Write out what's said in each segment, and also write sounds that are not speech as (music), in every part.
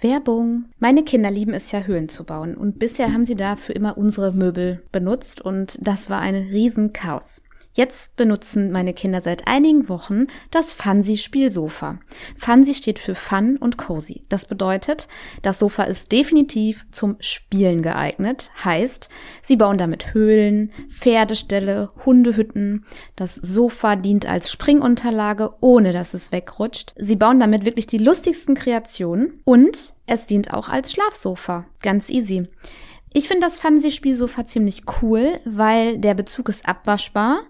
Werbung. Meine Kinder lieben es ja, Höhlen zu bauen und bisher haben sie dafür immer unsere Möbel benutzt und das war ein Riesenchaos. Jetzt benutzen meine Kinder seit einigen Wochen das Fancy Spielsofa. Fancy steht für Fun und Cozy. Das bedeutet, das Sofa ist definitiv zum Spielen geeignet. Heißt, sie bauen damit Höhlen, Pferdeställe, Hundehütten. Das Sofa dient als Springunterlage, ohne dass es wegrutscht. Sie bauen damit wirklich die lustigsten Kreationen und es dient auch als Schlafsofa. Ganz easy. Ich finde das Fancy-Spielsofa ziemlich cool, weil der Bezug ist abwaschbar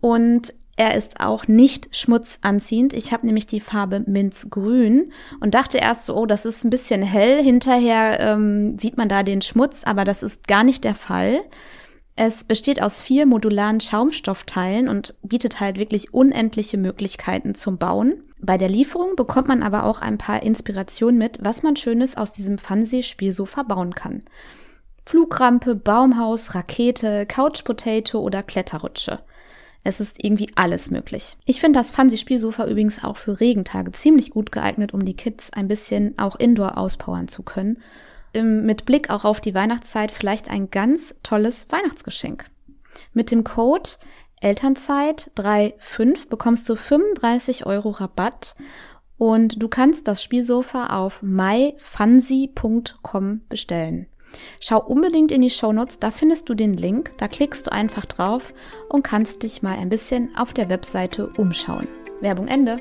und er ist auch nicht schmutzanziehend. Ich habe nämlich die Farbe Minzgrün und dachte erst so, oh, das ist ein bisschen hell. Hinterher ähm, sieht man da den Schmutz, aber das ist gar nicht der Fall. Es besteht aus vier modularen Schaumstoffteilen und bietet halt wirklich unendliche Möglichkeiten zum Bauen. Bei der Lieferung bekommt man aber auch ein paar Inspirationen mit, was man Schönes aus diesem Fansee-Spielsofa bauen kann. Flugrampe, Baumhaus, Rakete, Couch Potato oder Kletterrutsche. Es ist irgendwie alles möglich. Ich finde das Fancy-Spielsofa übrigens auch für Regentage ziemlich gut geeignet, um die Kids ein bisschen auch indoor auspowern zu können. Mit Blick auch auf die Weihnachtszeit vielleicht ein ganz tolles Weihnachtsgeschenk. Mit dem Code Elternzeit 35 bekommst du 35 Euro Rabatt und du kannst das Spielsofa auf myfancy.com bestellen. Schau unbedingt in die Shownotes, da findest du den Link, da klickst du einfach drauf und kannst dich mal ein bisschen auf der Webseite umschauen. Werbung Ende.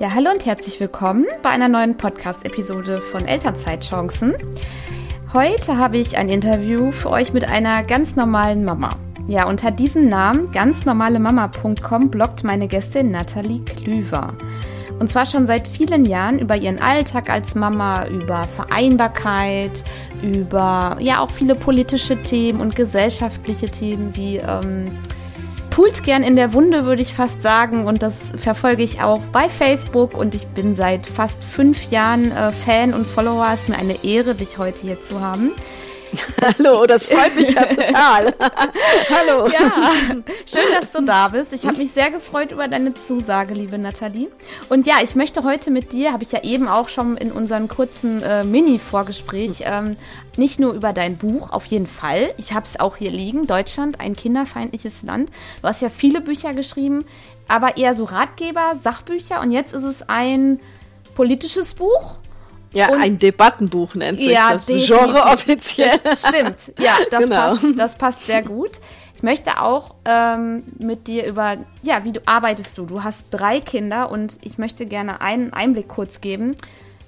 Ja, hallo und herzlich willkommen bei einer neuen Podcast-Episode von Elternzeitchancen. Heute habe ich ein Interview für euch mit einer ganz normalen Mama. Ja, unter diesem Namen ganznormalemama.com bloggt meine Gästin Nathalie Klüver. Und zwar schon seit vielen Jahren über ihren Alltag als Mama, über Vereinbarkeit, über ja auch viele politische Themen und gesellschaftliche Themen. Sie ähm, pult gern in der Wunde, würde ich fast sagen. Und das verfolge ich auch bei Facebook. Und ich bin seit fast fünf Jahren äh, Fan und Follower. Es ist mir eine Ehre, dich heute hier zu haben. (laughs) Hallo, das freut mich ja (laughs) total. (laughs) Hallo. Ja, schön, dass du da bist. Ich habe mich sehr gefreut über deine Zusage, liebe Nathalie. Und ja, ich möchte heute mit dir, habe ich ja eben auch schon in unserem kurzen äh, Mini-Vorgespräch, ähm, nicht nur über dein Buch, auf jeden Fall. Ich habe es auch hier liegen, Deutschland, ein kinderfeindliches Land. Du hast ja viele Bücher geschrieben, aber eher so Ratgeber, Sachbücher. Und jetzt ist es ein politisches Buch ja, und ein Debattenbuch nennt sich ja, das definitiv. Genre offiziell. Stimmt, ja, (laughs) das, genau. passt, das passt sehr gut. Ich möchte auch ähm, mit dir über, ja, wie du arbeitest du? Du hast drei Kinder und ich möchte gerne einen Einblick kurz geben.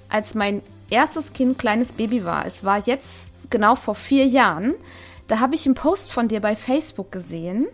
Als mein erstes Kind kleines Baby war, es war jetzt genau vor vier Jahren, da habe ich einen Post von dir bei Facebook gesehen,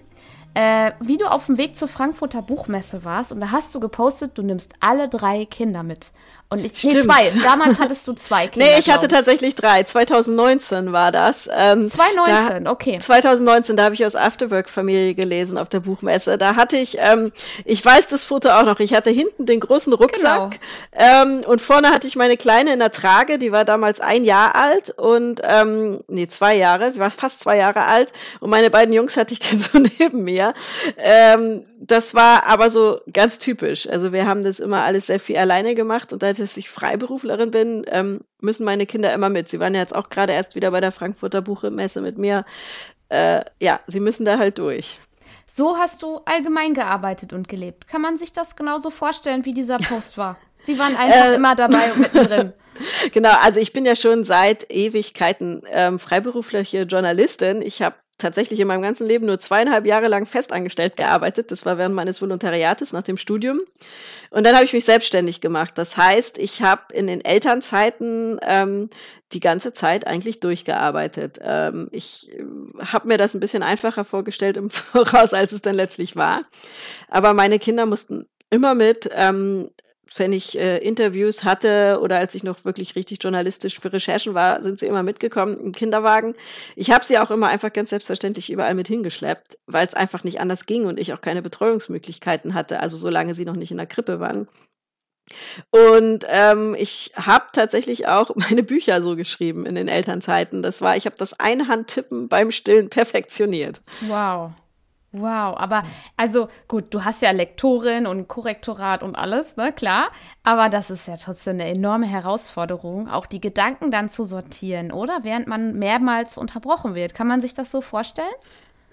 äh, wie du auf dem Weg zur Frankfurter Buchmesse warst und da hast du gepostet, du nimmst alle drei Kinder mit. Und ich, Stimmt. nee, zwei. Damals hattest du zwei (laughs) Kinder. nee, ich hatte tatsächlich drei. 2019 war das. Ähm, 2019, da, okay. 2019, da habe ich aus Afterwork Familie gelesen auf der Buchmesse. Da hatte ich, ähm, ich weiß das Foto auch noch, ich hatte hinten den großen Rucksack genau. ähm, und vorne hatte ich meine Kleine in der Trage, die war damals ein Jahr alt und, ähm, nee, zwei Jahre, die war fast zwei Jahre alt und meine beiden Jungs hatte ich (laughs) dann so neben mir. Ähm, das war aber so ganz typisch. Also wir haben das immer alles sehr viel alleine gemacht und da dass ich Freiberuflerin bin, ähm, müssen meine Kinder immer mit. Sie waren ja jetzt auch gerade erst wieder bei der Frankfurter Buchmesse mit mir. Äh, ja, sie müssen da halt durch. So hast du allgemein gearbeitet und gelebt. Kann man sich das genauso vorstellen, wie dieser Post war? Sie waren einfach äh, immer dabei und mittendrin. (laughs) Genau, also ich bin ja schon seit Ewigkeiten ähm, freiberufliche Journalistin. Ich habe tatsächlich in meinem ganzen Leben nur zweieinhalb Jahre lang festangestellt gearbeitet. Das war während meines Volontariates nach dem Studium. Und dann habe ich mich selbstständig gemacht. Das heißt, ich habe in den Elternzeiten ähm, die ganze Zeit eigentlich durchgearbeitet. Ähm, ich äh, habe mir das ein bisschen einfacher vorgestellt im (laughs) Voraus, als es dann letztlich war. Aber meine Kinder mussten immer mit. Ähm, wenn ich äh, Interviews hatte oder als ich noch wirklich richtig journalistisch für Recherchen war, sind sie immer mitgekommen im Kinderwagen. Ich habe sie auch immer einfach ganz selbstverständlich überall mit hingeschleppt, weil es einfach nicht anders ging und ich auch keine Betreuungsmöglichkeiten hatte, also solange sie noch nicht in der Krippe waren. Und ähm, ich habe tatsächlich auch (laughs) meine Bücher so geschrieben in den Elternzeiten. Das war, ich habe das Einhandtippen beim Stillen perfektioniert. Wow. Wow, aber also gut, du hast ja Lektorin und Korrektorat und alles, ne, klar. Aber das ist ja trotzdem eine enorme Herausforderung, auch die Gedanken dann zu sortieren, oder? Während man mehrmals unterbrochen wird. Kann man sich das so vorstellen?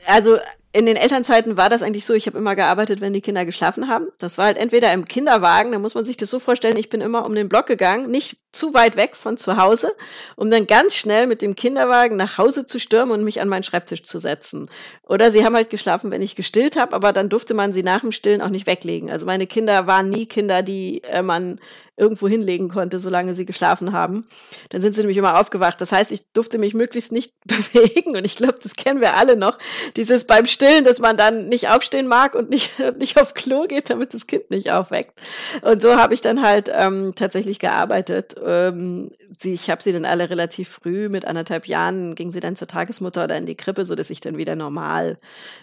Also in den Elternzeiten war das eigentlich so, ich habe immer gearbeitet, wenn die Kinder geschlafen haben. Das war halt entweder im Kinderwagen, da muss man sich das so vorstellen, ich bin immer um den Block gegangen, nicht zu weit weg von zu Hause, um dann ganz schnell mit dem Kinderwagen nach Hause zu stürmen und mich an meinen Schreibtisch zu setzen. Oder sie haben halt geschlafen, wenn ich gestillt habe, aber dann durfte man sie nach dem Stillen auch nicht weglegen. Also meine Kinder waren nie Kinder, die äh, man irgendwo hinlegen konnte, solange sie geschlafen haben. Dann sind sie nämlich immer aufgewacht. Das heißt, ich durfte mich möglichst nicht (laughs) bewegen und ich glaube, das kennen wir alle noch. Dieses beim Stillen, dass man dann nicht aufstehen mag und nicht, (laughs) nicht auf Klo geht, damit das Kind nicht aufweckt. Und so habe ich dann halt ähm, tatsächlich gearbeitet ähm, sie, ich habe sie dann alle relativ früh, mit anderthalb Jahren ging sie dann zur Tagesmutter oder in die Krippe, so dass ich dann wieder normal,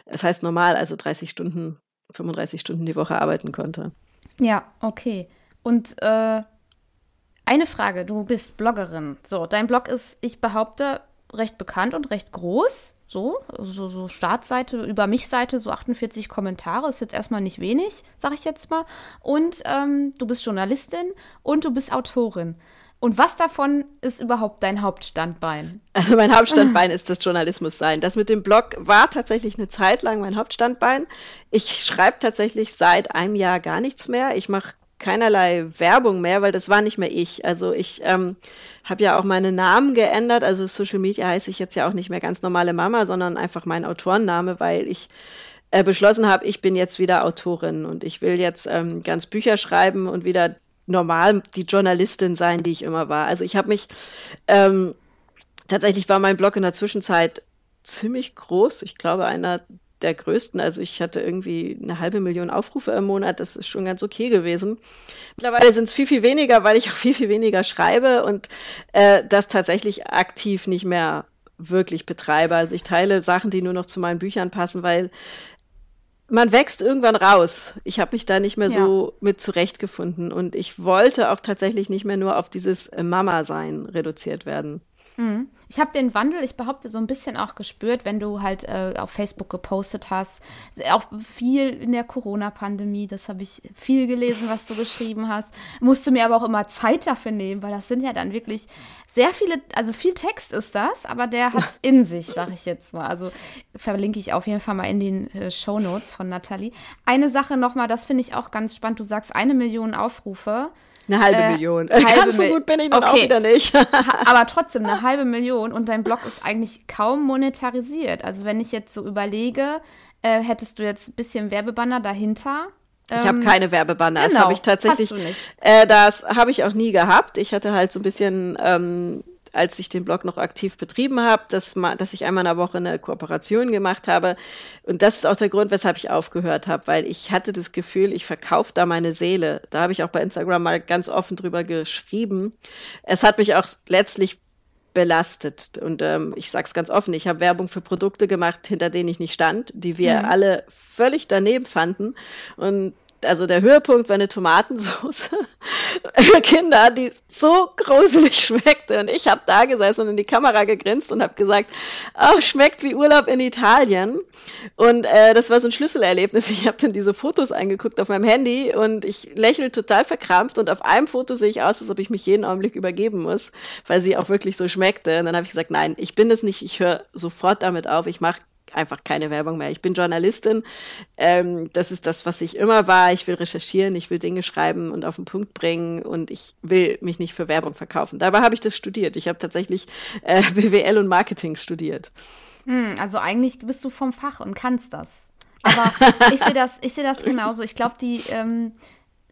das heißt normal, also 30 Stunden, 35 Stunden die Woche arbeiten konnte. Ja, okay. Und äh, eine Frage, du bist Bloggerin. So, dein Blog ist, ich behaupte, recht bekannt und recht groß. So, so, so Startseite, über mich Seite, so 48 Kommentare, ist jetzt erstmal nicht wenig, sag ich jetzt mal. Und ähm, du bist Journalistin und du bist Autorin. Und was davon ist überhaupt dein Hauptstandbein? Also mein Hauptstandbein ist das Journalismus sein. Das mit dem Blog war tatsächlich eine Zeit lang mein Hauptstandbein. Ich schreibe tatsächlich seit einem Jahr gar nichts mehr. Ich mache keinerlei Werbung mehr, weil das war nicht mehr ich. Also ich ähm, habe ja auch meine Namen geändert. Also Social Media heiße ich jetzt ja auch nicht mehr ganz normale Mama, sondern einfach mein Autorenname, weil ich äh, beschlossen habe, ich bin jetzt wieder Autorin und ich will jetzt ähm, ganz Bücher schreiben und wieder normal die Journalistin sein, die ich immer war. Also ich habe mich ähm, tatsächlich war mein Blog in der Zwischenzeit ziemlich groß. Ich glaube, einer der größten. Also ich hatte irgendwie eine halbe Million Aufrufe im Monat. Das ist schon ganz okay gewesen. Mittlerweile sind es viel, viel weniger, weil ich auch viel, viel weniger schreibe und äh, das tatsächlich aktiv nicht mehr wirklich betreibe. Also ich teile Sachen, die nur noch zu meinen Büchern passen, weil man wächst irgendwann raus. Ich habe mich da nicht mehr ja. so mit zurechtgefunden und ich wollte auch tatsächlich nicht mehr nur auf dieses Mama-Sein reduziert werden. Mhm. Ich habe den Wandel, ich behaupte, so ein bisschen auch gespürt, wenn du halt äh, auf Facebook gepostet hast. Auch viel in der Corona-Pandemie, das habe ich viel gelesen, was du (laughs) geschrieben hast. Musste mir aber auch immer Zeit dafür nehmen, weil das sind ja dann wirklich sehr viele, also viel Text ist das, aber der (laughs) hat es in sich, sage ich jetzt mal. Also verlinke ich auf jeden Fall mal in den äh, Show Notes von Nathalie. Eine Sache nochmal, das finde ich auch ganz spannend. Du sagst eine Million Aufrufe. Eine halbe äh, Million. (laughs) Halbe Ganz so gut bin ich dann okay. auch wieder nicht. (laughs) Aber trotzdem eine halbe Million und dein Blog ist eigentlich kaum monetarisiert. Also wenn ich jetzt so überlege, äh, hättest du jetzt ein bisschen Werbebanner dahinter? Ich habe ähm, keine Werbebanner. Genau, das habe ich tatsächlich. Äh, das habe ich auch nie gehabt. Ich hatte halt so ein bisschen ähm, als ich den Blog noch aktiv betrieben habe, dass, dass ich einmal in der Woche eine Kooperation gemacht habe. Und das ist auch der Grund, weshalb ich aufgehört habe, weil ich hatte das Gefühl, ich verkaufe da meine Seele. Da habe ich auch bei Instagram mal ganz offen drüber geschrieben. Es hat mich auch letztlich belastet. Und ähm, ich sage es ganz offen, ich habe Werbung für Produkte gemacht, hinter denen ich nicht stand, die wir mhm. alle völlig daneben fanden. Und also der Höhepunkt war eine Tomatensauce (laughs) Kinder, die so gruselig schmeckte. Und ich habe da gesessen und in die Kamera gegrinst und habe gesagt, oh, schmeckt wie Urlaub in Italien. Und äh, das war so ein Schlüsselerlebnis. Ich habe dann diese Fotos angeguckt auf meinem Handy und ich lächle total verkrampft. Und auf einem Foto sehe ich aus, als ob ich mich jeden Augenblick übergeben muss, weil sie auch wirklich so schmeckte. Und dann habe ich gesagt, nein, ich bin es nicht. Ich höre sofort damit auf. Ich mache einfach keine Werbung mehr. Ich bin Journalistin. Ähm, das ist das, was ich immer war. Ich will recherchieren, ich will Dinge schreiben und auf den Punkt bringen und ich will mich nicht für Werbung verkaufen. Dabei habe ich das studiert. Ich habe tatsächlich äh, (laughs) BWL und Marketing studiert. Hm, also eigentlich bist du vom Fach und kannst das. Aber (laughs) ich sehe das, ich sehe das genauso. Ich glaube, die ähm,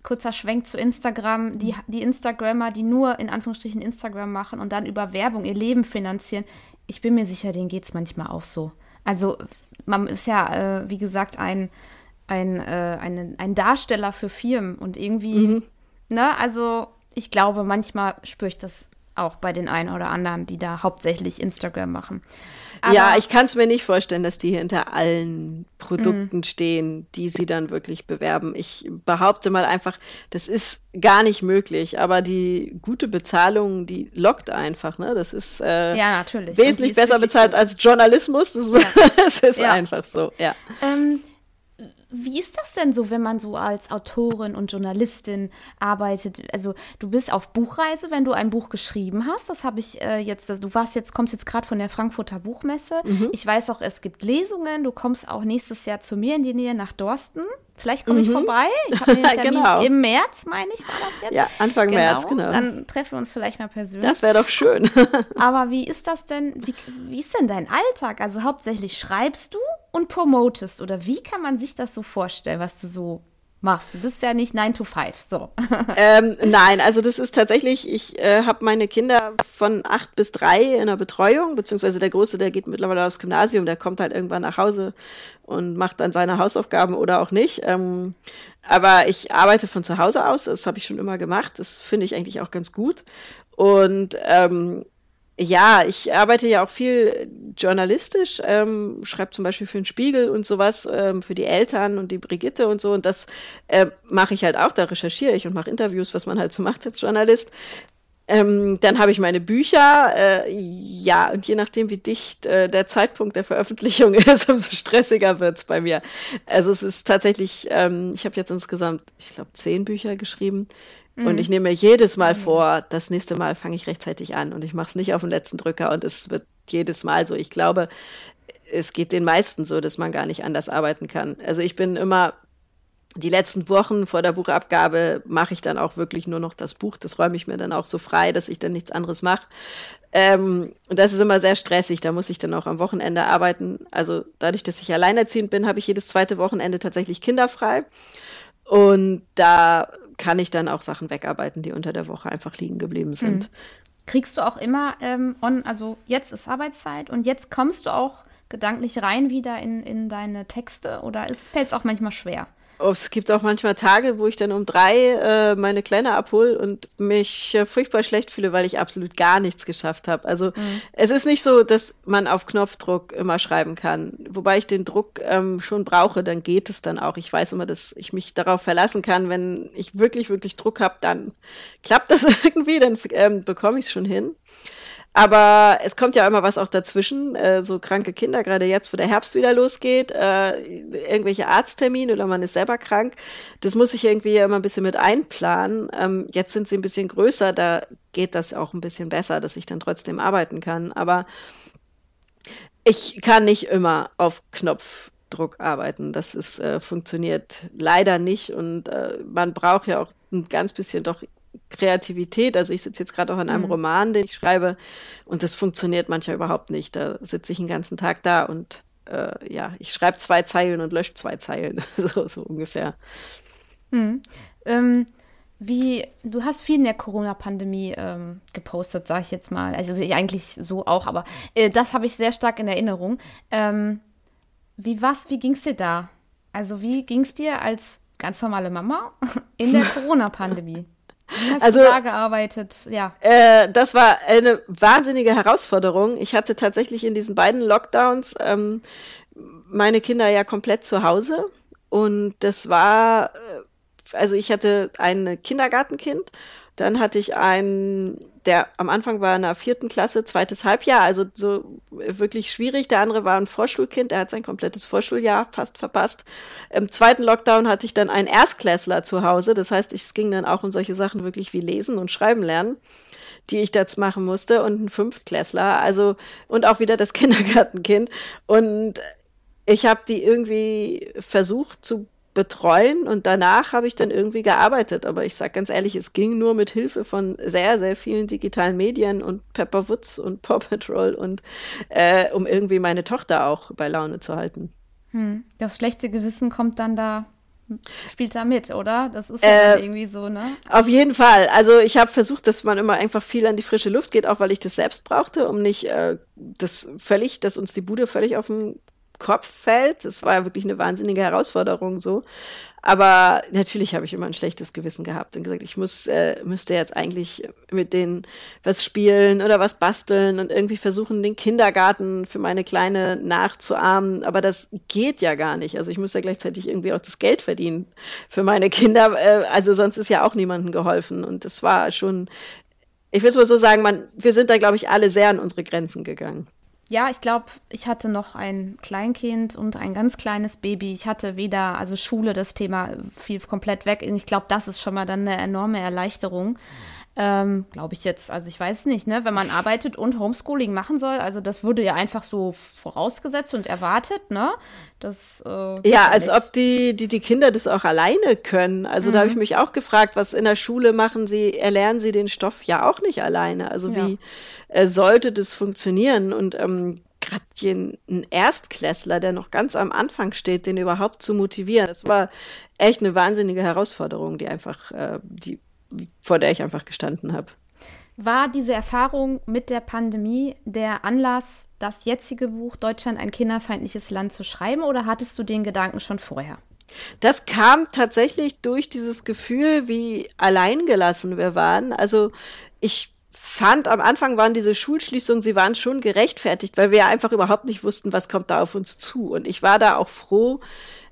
kurzer Schwenk zu Instagram, die, die Instagrammer, die nur in Anführungsstrichen Instagram machen und dann über Werbung ihr Leben finanzieren, ich bin mir sicher, denen geht es manchmal auch so. Also man ist ja, äh, wie gesagt, ein, ein, äh, ein, ein Darsteller für Firmen und irgendwie, mhm. ne, also ich glaube, manchmal spüre ich das auch bei den einen oder anderen, die da hauptsächlich Instagram machen. Aber ja, ich kann es mir nicht vorstellen, dass die hinter allen Produkten mm. stehen, die sie dann wirklich bewerben. Ich behaupte mal einfach, das ist gar nicht möglich. Aber die gute Bezahlung, die lockt einfach. Ne? Das ist äh, ja, natürlich. wesentlich besser bezahlt gut. als Journalismus. Das, (laughs) ja. das ist ja. einfach so. Ja. Ähm, wie ist das denn so, wenn man so als Autorin und Journalistin arbeitet? Also du bist auf Buchreise, wenn du ein Buch geschrieben hast. Das habe ich äh, jetzt. Du warst jetzt, kommst jetzt gerade von der Frankfurter Buchmesse. Mhm. Ich weiß auch, es gibt Lesungen. Du kommst auch nächstes Jahr zu mir in die Nähe nach Dorsten. Vielleicht komme ich mhm. vorbei. Ich habe einen (laughs) Termin genau. im März, meine ich, war das jetzt. Ja, Anfang genau. März, genau. Dann treffen wir uns vielleicht mal persönlich. Das wäre doch schön. (laughs) Aber wie ist das denn, wie, wie ist denn dein Alltag? Also hauptsächlich schreibst du und promotest oder wie kann man sich das so vorstellen, was du so machst. Du bist ja nicht 9 to 5, so. (laughs) Ähm, nein, also das ist tatsächlich, ich äh, habe meine Kinder von 8 bis 3 in der Betreuung, beziehungsweise der Große, der geht mittlerweile aufs Gymnasium, der kommt halt irgendwann nach Hause und macht dann seine Hausaufgaben oder auch nicht. Ähm, aber ich arbeite von zu Hause aus, das habe ich schon immer gemacht, das finde ich eigentlich auch ganz gut. Und ähm, ja, ich arbeite ja auch viel journalistisch, ähm, schreibe zum Beispiel für den Spiegel und sowas, ähm, für die Eltern und die Brigitte und so. Und das äh, mache ich halt auch, da recherchiere ich und mache Interviews, was man halt so (laughs) macht als Journalist. Ähm, dann habe ich meine Bücher, äh, ja, und je nachdem, wie dicht äh, der Zeitpunkt der Veröffentlichung (laughs) ist, umso stressiger wird's bei mir. Also es ist tatsächlich, ähm, ich habe jetzt insgesamt, ich glaube, zehn Bücher geschrieben. Mhm. Und ich nehme mir jedes Mal mhm. vor, das nächste Mal fange ich rechtzeitig an und ich mache es nicht auf den letzten Drücker und es wird jedes Mal so. Ich glaube, es geht den meisten so, dass man gar nicht anders arbeiten kann. Also ich bin immer die letzten Wochen vor der Buchabgabe mache ich dann auch wirklich nur noch das Buch. Das räume ich mir dann auch so frei, dass ich dann nichts anderes mache. Ähm, und das ist immer sehr stressig. Da muss ich dann auch am Wochenende arbeiten. Also dadurch, dass ich alleinerziehend bin, habe ich jedes zweite Wochenende tatsächlich kinderfrei. Und da kann ich dann auch Sachen wegarbeiten, die unter der Woche einfach liegen geblieben sind. Mhm. Kriegst du auch immer ähm, on, also jetzt ist Arbeitszeit und jetzt kommst du auch gedanklich rein wieder in, in deine Texte oder fällt es auch manchmal schwer? Oh, es gibt auch manchmal Tage, wo ich dann um drei äh, meine Kleine abhole und mich äh, furchtbar schlecht fühle, weil ich absolut gar nichts geschafft habe. Also mhm. es ist nicht so, dass man auf Knopfdruck immer schreiben kann. Wobei ich den Druck ähm, schon brauche, dann geht es dann auch. Ich weiß immer, dass ich mich darauf verlassen kann. Wenn ich wirklich, wirklich Druck habe, dann klappt das (laughs) irgendwie, dann ähm, bekomme ich es schon hin. Aber es kommt ja immer was auch dazwischen, äh, so kranke Kinder, gerade jetzt, wo der Herbst wieder losgeht, äh, irgendwelche Arzttermine oder man ist selber krank. Das muss ich irgendwie immer ein bisschen mit einplanen. Ähm, jetzt sind sie ein bisschen größer, da geht das auch ein bisschen besser, dass ich dann trotzdem arbeiten kann. Aber ich kann nicht immer auf Knopfdruck arbeiten. Das ist, äh, funktioniert leider nicht und äh, man braucht ja auch ein ganz bisschen doch Kreativität. Also ich sitze jetzt gerade auch an einem mhm. Roman, den ich schreibe und das funktioniert manchmal überhaupt nicht. Da sitze ich den ganzen Tag da und äh, ja, ich schreibe zwei Zeilen und lösche zwei Zeilen, (laughs) so, so ungefähr. Mhm. Ähm, wie, du hast viel in der Corona-Pandemie ähm, gepostet, sage ich jetzt mal. Also eigentlich so auch, aber äh, das habe ich sehr stark in Erinnerung. Ähm, wie was, wie ging es dir da? Also wie ging es dir als ganz normale Mama (laughs) in der (laughs) Corona-Pandemie? Hast also, du da gearbeitet? Ja. Äh, das war eine wahnsinnige Herausforderung. Ich hatte tatsächlich in diesen beiden Lockdowns ähm, meine Kinder ja komplett zu Hause. Und das war, äh, also ich hatte ein Kindergartenkind dann hatte ich einen, der am Anfang war in der vierten Klasse, zweites Halbjahr, also so wirklich schwierig. Der andere war ein Vorschulkind, der hat sein komplettes Vorschuljahr fast verpasst. Im zweiten Lockdown hatte ich dann einen Erstklässler zu Hause. Das heißt, es ging dann auch um solche Sachen wirklich wie Lesen und Schreiben lernen die ich dazu machen musste und ein Fünftklässler, also und auch wieder das (laughs) Kindergartenkind und ich habe die irgendwie versucht zu betreuen und danach habe ich dann irgendwie gearbeitet. Aber ich sage ganz ehrlich, es ging nur mit Hilfe von sehr, sehr vielen digitalen Medien und Pepper Woods und Paw Patrol und äh, um irgendwie meine Tochter auch bei Laune zu halten. Hm. Das schlechte Gewissen kommt dann da spielt da mit, oder? Das ist ja äh, irgendwie so, ne? Auf jeden Fall. Also ich habe versucht, dass man immer einfach viel an die frische Luft geht, auch weil ich das selbst brauchte, um nicht äh, das völlig, dass uns die Bude völlig auf den Kopf fällt. Das war ja wirklich eine wahnsinnige Herausforderung so. aber natürlich habe ich immer ein schlechtes Gewissen gehabt und gesagt, ich muss, äh, müsste jetzt eigentlich mit denen was spielen oder was basteln und irgendwie versuchen, den Kindergarten für meine Kleine nachzuahmen. Aber das geht ja gar nicht. Also ich muss ja gleichzeitig irgendwie auch das Geld verdienen für meine Kinder. Äh, also sonst ist ja auch niemandem geholfen. Und das war schon, ich will es mal so sagen, man, wir sind da, glaube ich, alle sehr an unsere Grenzen gegangen. Ja, ich glaube, ich hatte noch ein Kleinkind und ein ganz kleines Baby. Ich hatte weder, also Schule, das Thema fiel komplett weg. Ich glaube, das ist schon mal dann eine enorme Erleichterung. Ähm, Glaube ich jetzt, also ich weiß nicht, ne, wenn man arbeitet und Homeschooling machen soll, also das würde ja einfach so vorausgesetzt und erwartet, ne? Das, äh, ja, als ob die, die, die Kinder das auch alleine können. Also mhm. da habe ich mich auch gefragt, was in der Schule machen sie, erlernen sie den Stoff ja auch nicht alleine. Also ja. wie äh, sollte das funktionieren? Und ähm, gerade ein Erstklässler, der noch ganz am Anfang steht, den überhaupt zu motivieren, das war echt eine wahnsinnige Herausforderung, die einfach, äh, die vor der ich einfach gestanden habe. War diese Erfahrung mit der Pandemie der Anlass, das jetzige Buch Deutschland ein kinderfeindliches Land zu schreiben oder hattest du den Gedanken schon vorher? Das kam tatsächlich durch dieses Gefühl, wie alleingelassen wir waren. Also ich fand, am Anfang waren diese Schulschließungen, sie waren schon gerechtfertigt, weil wir ja einfach überhaupt nicht wussten, was kommt da auf uns zu. Und ich war da auch froh,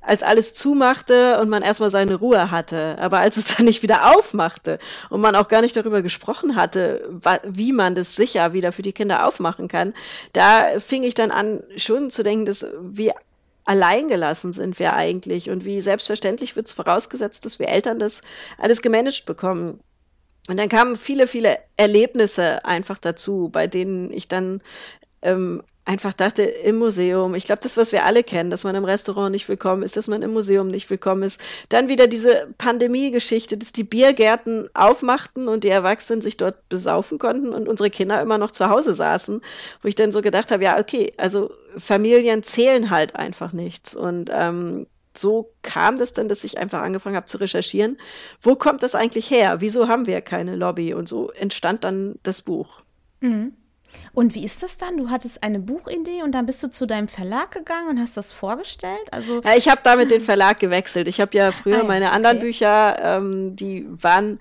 als alles zumachte und man erstmal seine Ruhe hatte. Aber als es dann nicht wieder aufmachte und man auch gar nicht darüber gesprochen hatte, wie man das sicher wieder für die Kinder aufmachen kann, da fing ich dann an, schon zu denken, dass wie alleingelassen sind wir eigentlich und wie selbstverständlich wird es vorausgesetzt, dass wir Eltern das alles gemanagt bekommen. Und dann kamen viele, viele Erlebnisse einfach dazu, bei denen ich dann ähm, einfach dachte, im Museum, ich glaube, das, was wir alle kennen, dass man im Restaurant nicht willkommen ist, dass man im Museum nicht willkommen ist. Dann wieder diese Pandemie-Geschichte, dass die Biergärten aufmachten und die Erwachsenen sich dort besaufen konnten und unsere Kinder immer noch zu Hause saßen, wo ich dann so gedacht habe, ja, okay, also Familien zählen halt einfach nichts. Und ähm, so kam das dann, dass ich einfach angefangen habe zu recherchieren, wo kommt das eigentlich her? Wieso haben wir keine Lobby? Und so entstand dann das Buch. Mhm. Und wie ist das dann? Du hattest eine Buchidee und dann bist du zu deinem Verlag gegangen und hast das vorgestellt? Also ja, ich habe damit den Verlag gewechselt. Ich habe ja früher ah, ja, meine anderen okay. Bücher, ähm, die waren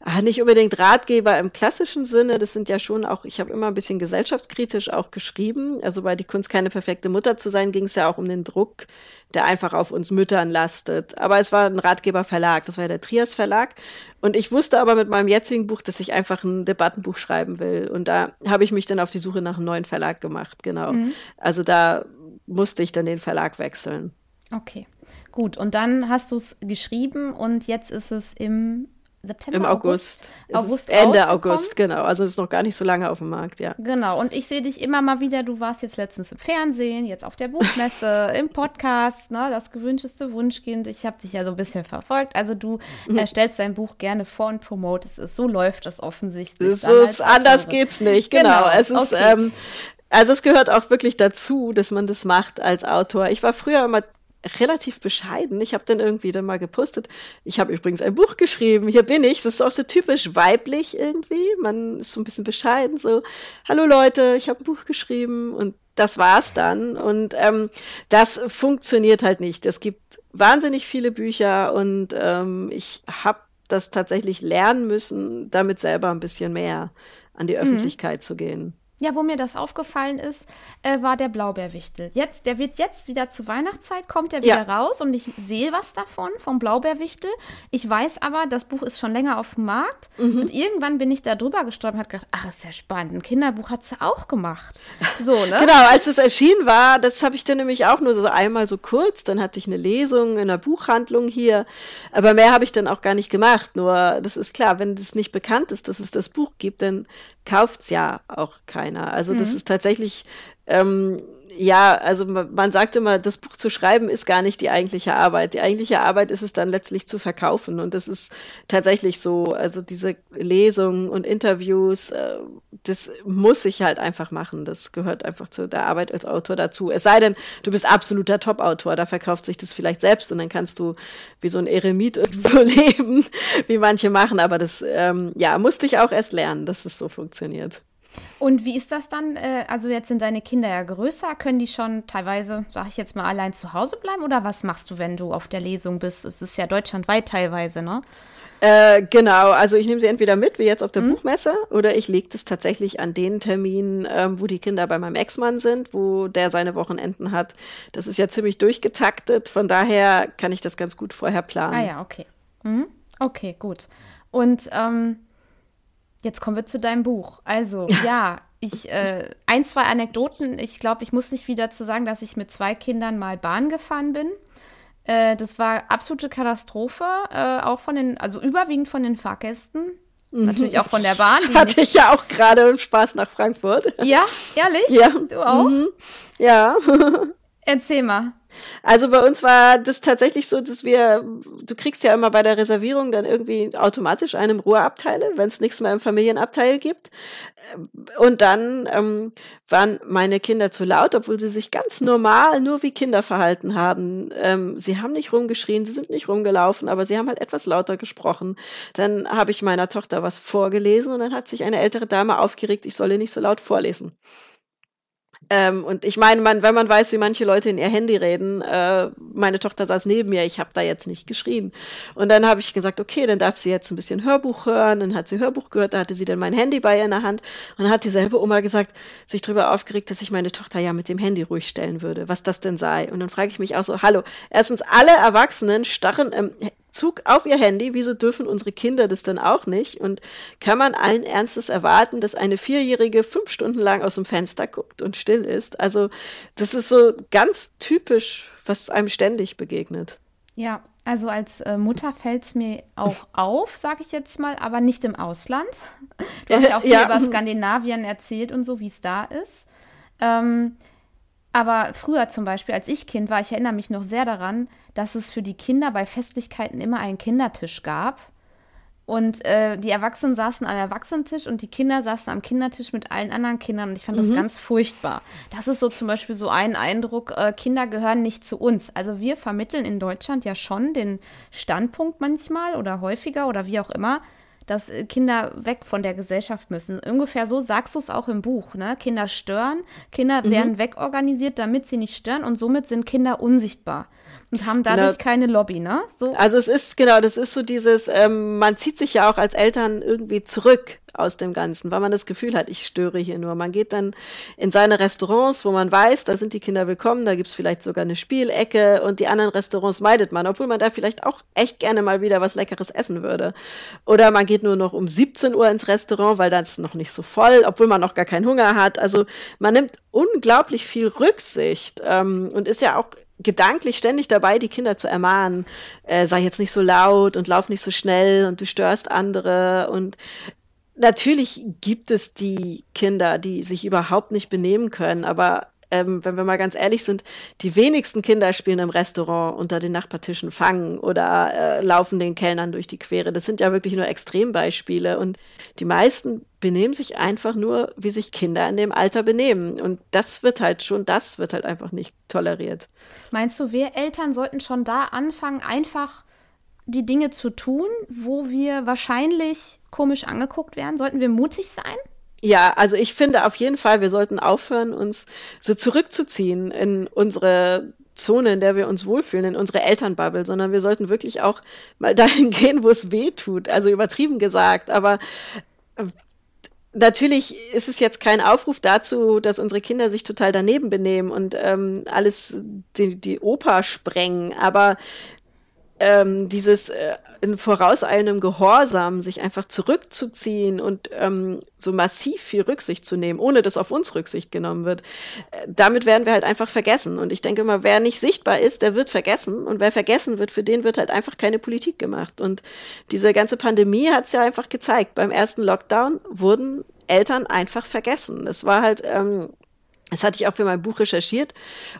ah, nicht unbedingt Ratgeber im klassischen Sinne. Das sind ja schon auch, ich habe immer ein bisschen gesellschaftskritisch auch geschrieben. Also bei Die Kunst keine perfekte Mutter zu sein, ging es ja auch um den Druck der einfach auf uns Müttern lastet. Aber es war ein Ratgeberverlag, das war ja der Trias Verlag. Und ich wusste aber mit meinem jetzigen Buch, dass ich einfach ein Debattenbuch schreiben will. Und da habe ich mich dann auf die Suche nach einem neuen Verlag gemacht, genau. Mhm. Also da musste ich dann den Verlag wechseln. Okay, gut. Und dann hast du es geschrieben und jetzt ist es im September, Im August. August, August Ende August, genau. Also es ist noch gar nicht so lange auf dem Markt, ja. Genau. Und ich sehe dich immer mal wieder. Du warst jetzt letztens im Fernsehen, jetzt auf der Buchmesse, (laughs) im Podcast, ne, das gewünschteste Wunschkind. Ich habe dich ja so ein bisschen verfolgt. Also du mhm. erstellst dein Buch gerne vor und promotest es. So läuft das offensichtlich. So ist, anders geht's nicht. Genau. genau. Es ist okay. ähm, also es gehört auch wirklich dazu, dass man das macht als Autor. Ich war früher immer relativ bescheiden. Ich habe dann irgendwie dann mal gepostet. Ich habe übrigens ein Buch geschrieben. Hier bin ich. Das ist auch so typisch weiblich irgendwie. Man ist so ein bisschen bescheiden. So, hallo Leute, ich habe ein Buch geschrieben und das war's dann. Und ähm, das funktioniert halt nicht. Es gibt wahnsinnig viele Bücher und ähm, ich habe das tatsächlich lernen müssen, damit selber ein bisschen mehr an die mhm. Öffentlichkeit mhm. zu gehen. Ja, wo mir das aufgefallen ist, äh, war der Blaubeerwichtel. Jetzt, der wird jetzt wieder zur Weihnachtszeit, kommt er wieder ja. raus und ich sehe was davon, vom Blaubeerwichtel. Ich weiß aber, das Buch ist schon länger auf dem Markt mhm. und irgendwann bin ich da drüber gestolpert und habe gedacht, ach, ist ja spannend, ein Kinderbuch hat sie auch gemacht. So, ne? (laughs) genau, als es erschienen war, das habe ich dann nämlich auch nur so einmal so kurz, dann hatte ich eine Lesung in einer Buchhandlung hier, aber mehr habe ich dann auch gar nicht gemacht. Nur, das ist klar, wenn das nicht bekannt ist, dass es das Buch gibt, dann kauft's ja auch keiner. Also mhm. das ist tatsächlich ähm, ja, also man sagt immer, das Buch zu schreiben ist gar nicht die eigentliche Arbeit. Die eigentliche Arbeit ist es dann letztlich zu verkaufen. Und das ist tatsächlich so. Also diese Lesungen und Interviews, äh, das muss ich halt einfach machen. Das gehört einfach zu der Arbeit als Autor dazu. Es sei denn, du bist absoluter Top-Autor, da verkauft sich das vielleicht selbst und dann kannst du wie so ein Eremit (laughs) irgendwo leben, wie manche machen. Aber das, ähm, ja, musste ich auch erst lernen, dass es so funktioniert. Und wie ist das dann? Äh, also jetzt sind deine Kinder ja größer, können die schon teilweise, sag ich jetzt mal, allein zu Hause bleiben? Oder was machst du, wenn du auf der Lesung bist? Es ist ja deutschlandweit teilweise, ne? Äh, genau, also ich nehme sie entweder mit, wie jetzt auf der mhm. Buchmesse, oder ich lege das tatsächlich an den Termin, ähm, wo die Kinder bei meinem Ex-Mann sind, wo der seine Wochenenden hat. Das ist ja ziemlich durchgetaktet, von daher kann ich das ganz gut vorher planen. Ah ja, okay. Mhm. Okay, gut. Und ähm, jetzt kommen wir zu deinem Buch. Also, (laughs) ja, ich, äh, ein, zwei Anekdoten. Ich glaube, ich muss nicht wieder zu sagen, dass ich mit zwei Kindern mal Bahn gefahren bin. Äh, das war absolute Katastrophe, äh, auch von den, also überwiegend von den Fahrgästen. Mhm. Natürlich auch von der Bahn. (laughs) Hatte ich ja auch gerade Spaß nach Frankfurt. Ja, ehrlich? Ja. Du auch? Mhm. Ja. (laughs) Erzähl mal. Also bei uns war das tatsächlich so, dass wir, du kriegst ja immer bei der Reservierung dann irgendwie automatisch einen Ruheabteile, wenn es nichts mehr im Familienabteil gibt. Und dann ähm, waren meine Kinder zu laut, obwohl sie sich ganz normal nur wie Kinder verhalten haben. Ähm, sie haben nicht rumgeschrien, sie sind nicht rumgelaufen, aber sie haben halt etwas lauter gesprochen. Dann habe ich meiner Tochter was vorgelesen und dann hat sich eine ältere Dame aufgeregt, ich solle nicht so laut vorlesen. Ähm, und ich meine, man, wenn man weiß, wie manche Leute in ihr Handy reden, äh, meine Tochter saß neben mir, ich habe da jetzt nicht geschrien. Und dann habe ich gesagt, okay, dann darf sie jetzt ein bisschen Hörbuch hören. Dann hat sie Hörbuch gehört, da hatte sie dann mein Handy bei ihr in der Hand. Und dann hat dieselbe Oma gesagt, sich darüber aufgeregt, dass ich meine Tochter ja mit dem Handy ruhig stellen würde, was das denn sei. Und dann frage ich mich auch so, hallo, erstens, alle Erwachsenen starren ähm, Zug auf ihr Handy. Wieso dürfen unsere Kinder das dann auch nicht? Und kann man allen Ernstes erwarten, dass eine Vierjährige fünf Stunden lang aus dem Fenster guckt und still ist? Also, das ist so ganz typisch, was einem ständig begegnet. Ja, also als äh, Mutter fällt es mir auch (laughs) auf, sage ich jetzt mal, aber nicht im Ausland. Du hast ja auch (laughs) viel ja. über Skandinavien erzählt und so, wie es da ist. Ähm, aber früher zum Beispiel, als ich Kind war, ich erinnere mich noch sehr daran, dass es für die Kinder bei Festlichkeiten immer einen Kindertisch gab. Und äh, die Erwachsenen saßen am Erwachsenentisch und die Kinder saßen am Kindertisch mit allen anderen Kindern. Und ich fand mhm. das ganz furchtbar. Das ist so zum Beispiel so ein Eindruck, äh, Kinder gehören nicht zu uns. Also wir vermitteln in Deutschland ja schon den Standpunkt manchmal oder häufiger oder wie auch immer, dass äh, Kinder weg von der Gesellschaft müssen. Ungefähr so sagst du es auch im Buch. Ne? Kinder stören, Kinder mhm. werden wegorganisiert, damit sie nicht stören und somit sind Kinder unsichtbar und haben dadurch genau. keine Lobby, ne? So. Also es ist genau, das ist so dieses, ähm, man zieht sich ja auch als Eltern irgendwie zurück aus dem Ganzen, weil man das Gefühl hat, ich störe hier nur. Man geht dann in seine Restaurants, wo man weiß, da sind die Kinder willkommen, da gibt's vielleicht sogar eine Spielecke und die anderen Restaurants meidet man, obwohl man da vielleicht auch echt gerne mal wieder was Leckeres essen würde. Oder man geht nur noch um 17 Uhr ins Restaurant, weil dann ist noch nicht so voll, obwohl man noch gar keinen Hunger hat. Also man nimmt unglaublich viel Rücksicht ähm, und ist ja auch gedanklich ständig dabei, die Kinder zu ermahnen, äh, sei jetzt nicht so laut und lauf nicht so schnell und du störst andere. Und natürlich gibt es die Kinder, die sich überhaupt nicht benehmen können, aber ähm, wenn wir mal ganz ehrlich sind, die wenigsten Kinder spielen im Restaurant unter den Nachbartischen fangen oder äh, laufen den Kellnern durch die Quere. Das sind ja wirklich nur Extrembeispiele. Und die meisten benehmen sich einfach nur, wie sich Kinder in dem Alter benehmen. Und das wird halt schon, das wird halt einfach nicht toleriert. Meinst du, wir Eltern sollten schon da anfangen, einfach die Dinge zu tun, wo wir wahrscheinlich komisch angeguckt werden? Sollten wir mutig sein? Ja, also ich finde auf jeden Fall, wir sollten aufhören, uns so zurückzuziehen in unsere Zone, in der wir uns wohlfühlen, in unsere Elternbubble, sondern wir sollten wirklich auch mal (laughs) dahin gehen, wo es weh tut. Also übertrieben gesagt, aber äh, Natürlich ist es jetzt kein Aufruf dazu, dass unsere Kinder sich total daneben benehmen und ähm, alles die, die Oper sprengen, aber ähm, dieses äh, in vorauseilendem Gehorsam sich einfach zurückzuziehen und ähm, so massiv viel Rücksicht zu nehmen, ohne dass auf uns Rücksicht genommen wird, äh, damit werden wir halt einfach vergessen. Und ich denke mal, wer nicht sichtbar ist, der wird vergessen. Und wer vergessen wird, für den wird halt einfach keine Politik gemacht. Und diese ganze Pandemie hat es ja einfach gezeigt. Beim ersten Lockdown wurden Eltern einfach vergessen. Das war halt, ähm, das hatte ich auch für mein Buch recherchiert.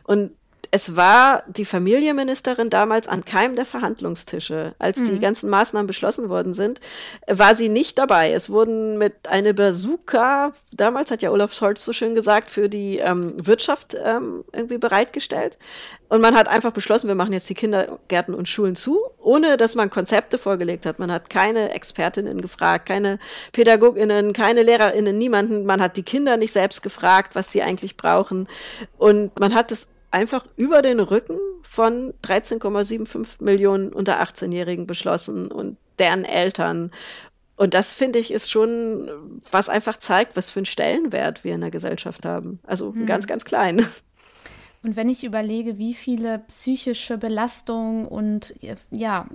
Und es war die Familienministerin damals an keinem der Verhandlungstische, als mhm. die ganzen Maßnahmen beschlossen worden sind, war sie nicht dabei. Es wurden mit einer Bazooka, damals hat ja Olaf Scholz so schön gesagt, für die ähm, Wirtschaft ähm, irgendwie bereitgestellt. Und man hat einfach beschlossen, wir machen jetzt die Kindergärten und Schulen zu, ohne dass man Konzepte vorgelegt hat. Man hat keine Expertinnen gefragt, keine Pädagoginnen, keine Lehrerinnen, niemanden. Man hat die Kinder nicht selbst gefragt, was sie eigentlich brauchen. Und man hat es einfach über den Rücken von 13,75 Millionen unter 18-Jährigen beschlossen und deren Eltern. Und das finde ich ist schon, was einfach zeigt, was für einen Stellenwert wir in der Gesellschaft haben. Also hm. ganz, ganz klein. Und wenn ich überlege, wie viele psychische Belastungen und ja,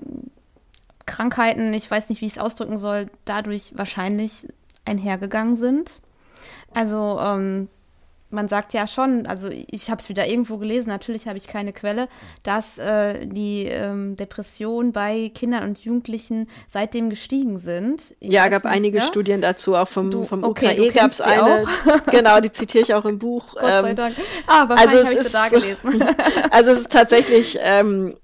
Krankheiten, ich weiß nicht, wie ich es ausdrücken soll, dadurch wahrscheinlich einhergegangen sind. Also ähm, man sagt ja schon, also ich habe es wieder irgendwo gelesen, natürlich habe ich keine Quelle, dass äh, die ähm, Depressionen bei Kindern und Jugendlichen seitdem gestiegen sind. Ich ja, gab nicht, einige ja? Studien dazu, auch vom, du, vom okay, UKE gab es eine. (laughs) genau, die zitiere ich auch im Buch. (laughs) Gott sei ähm, Dank. Ah, wahrscheinlich also habe ich sie da gelesen. (laughs) also es ist tatsächlich ähm,